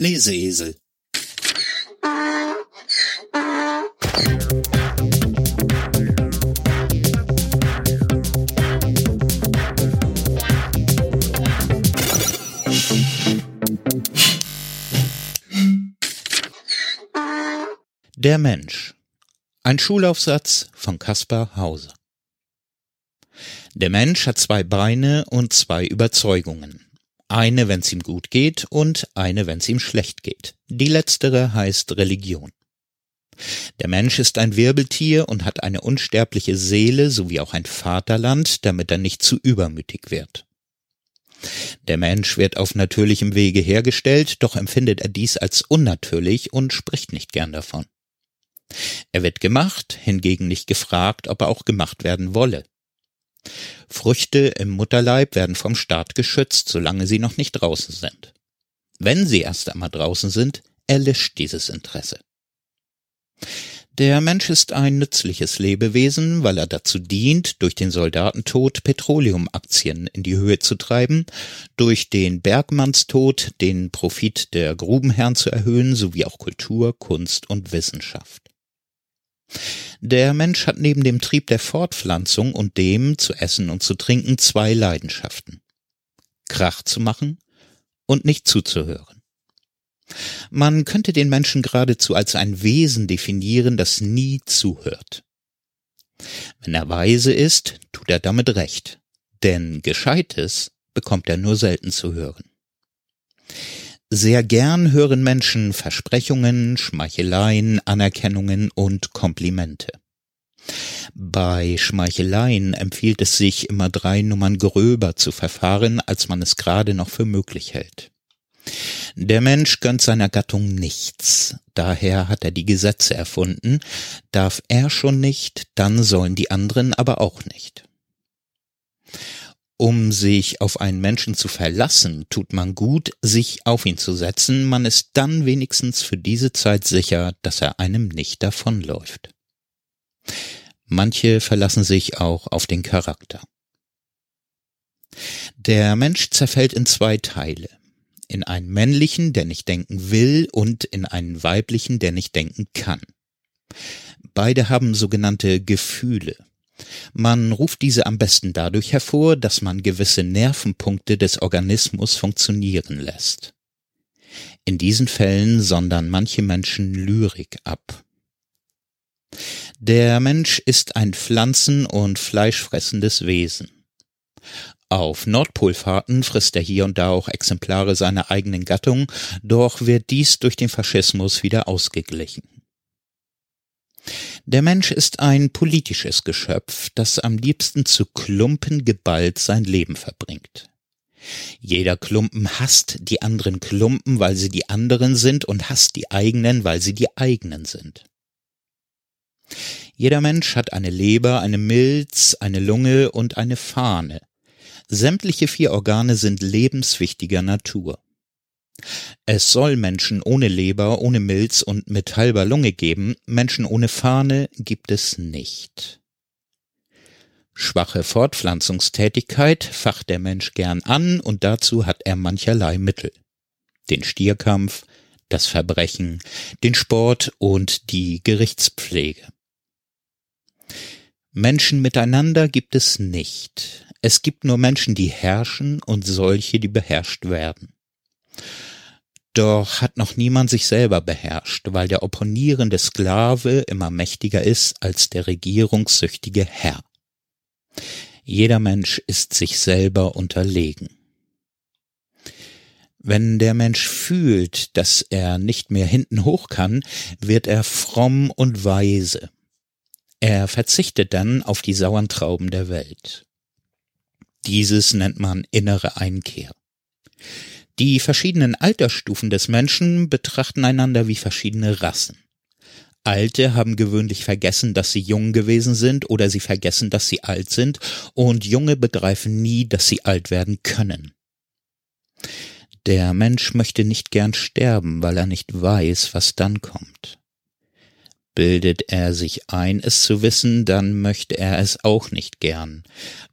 Leseesel Der Mensch. Ein Schulaufsatz von Caspar Hauser. Der Mensch hat zwei Beine und zwei Überzeugungen. Eine, wenn's ihm gut geht und eine, wenn's ihm schlecht geht. Die letztere heißt Religion. Der Mensch ist ein Wirbeltier und hat eine unsterbliche Seele sowie auch ein Vaterland, damit er nicht zu übermütig wird. Der Mensch wird auf natürlichem Wege hergestellt, doch empfindet er dies als unnatürlich und spricht nicht gern davon. Er wird gemacht, hingegen nicht gefragt, ob er auch gemacht werden wolle. Früchte im Mutterleib werden vom Staat geschützt, solange sie noch nicht draußen sind. Wenn sie erst einmal draußen sind, erlischt dieses Interesse. Der Mensch ist ein nützliches Lebewesen, weil er dazu dient, durch den Soldatentod Petroleumaktien in die Höhe zu treiben, durch den Bergmannstod den Profit der Grubenherren zu erhöhen, sowie auch Kultur, Kunst und Wissenschaft. Der Mensch hat neben dem Trieb der Fortpflanzung und dem zu essen und zu trinken zwei Leidenschaften. Krach zu machen und nicht zuzuhören. Man könnte den Menschen geradezu als ein Wesen definieren, das nie zuhört. Wenn er weise ist, tut er damit recht, denn Gescheites bekommt er nur selten zu hören. Sehr gern hören Menschen Versprechungen, Schmeicheleien, Anerkennungen und Komplimente. Bei Schmeicheleien empfiehlt es sich, immer drei Nummern gröber zu verfahren, als man es gerade noch für möglich hält. Der Mensch gönnt seiner Gattung nichts, daher hat er die Gesetze erfunden, darf er schon nicht, dann sollen die anderen aber auch nicht. Um sich auf einen Menschen zu verlassen, tut man gut, sich auf ihn zu setzen, man ist dann wenigstens für diese Zeit sicher, dass er einem nicht davonläuft. Manche verlassen sich auch auf den Charakter. Der Mensch zerfällt in zwei Teile. In einen männlichen, der nicht denken will, und in einen weiblichen, der nicht denken kann. Beide haben sogenannte Gefühle. Man ruft diese am besten dadurch hervor, dass man gewisse Nervenpunkte des Organismus funktionieren lässt. In diesen Fällen sondern manche Menschen Lyrik ab. Der Mensch ist ein pflanzen- und fleischfressendes Wesen. Auf Nordpolfahrten frisst er hier und da auch Exemplare seiner eigenen Gattung, doch wird dies durch den Faschismus wieder ausgeglichen. Der Mensch ist ein politisches Geschöpf, das am liebsten zu Klumpen geballt sein Leben verbringt. Jeder Klumpen hasst die anderen Klumpen, weil sie die anderen sind, und hasst die eigenen, weil sie die eigenen sind. Jeder Mensch hat eine Leber, eine Milz, eine Lunge und eine Fahne. Sämtliche vier Organe sind lebenswichtiger Natur. Es soll Menschen ohne Leber, ohne Milz und mit halber Lunge geben, Menschen ohne Fahne gibt es nicht. Schwache Fortpflanzungstätigkeit facht der Mensch gern an und dazu hat er mancherlei Mittel. Den Stierkampf, das Verbrechen, den Sport und die Gerichtspflege. Menschen miteinander gibt es nicht. Es gibt nur Menschen, die herrschen und solche, die beherrscht werden. Doch hat noch niemand sich selber beherrscht, weil der opponierende Sklave immer mächtiger ist als der regierungssüchtige Herr. Jeder Mensch ist sich selber unterlegen. Wenn der Mensch fühlt, dass er nicht mehr hinten hoch kann, wird er fromm und weise. Er verzichtet dann auf die sauren Trauben der Welt. Dieses nennt man innere Einkehr. Die verschiedenen Altersstufen des Menschen betrachten einander wie verschiedene Rassen. Alte haben gewöhnlich vergessen, dass sie jung gewesen sind oder sie vergessen, dass sie alt sind und Junge begreifen nie, dass sie alt werden können. Der Mensch möchte nicht gern sterben, weil er nicht weiß, was dann kommt. Bildet er sich ein, es zu wissen, dann möchte er es auch nicht gern,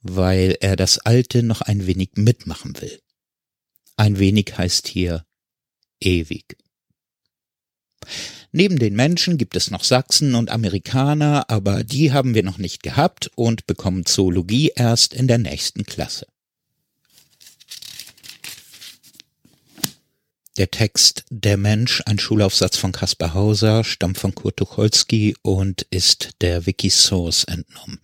weil er das Alte noch ein wenig mitmachen will. Ein wenig heißt hier ewig. Neben den Menschen gibt es noch Sachsen und Amerikaner, aber die haben wir noch nicht gehabt und bekommen Zoologie erst in der nächsten Klasse. Der Text Der Mensch, ein Schulaufsatz von Caspar Hauser, stammt von Kurt Tucholsky und ist der Wikisource entnommen.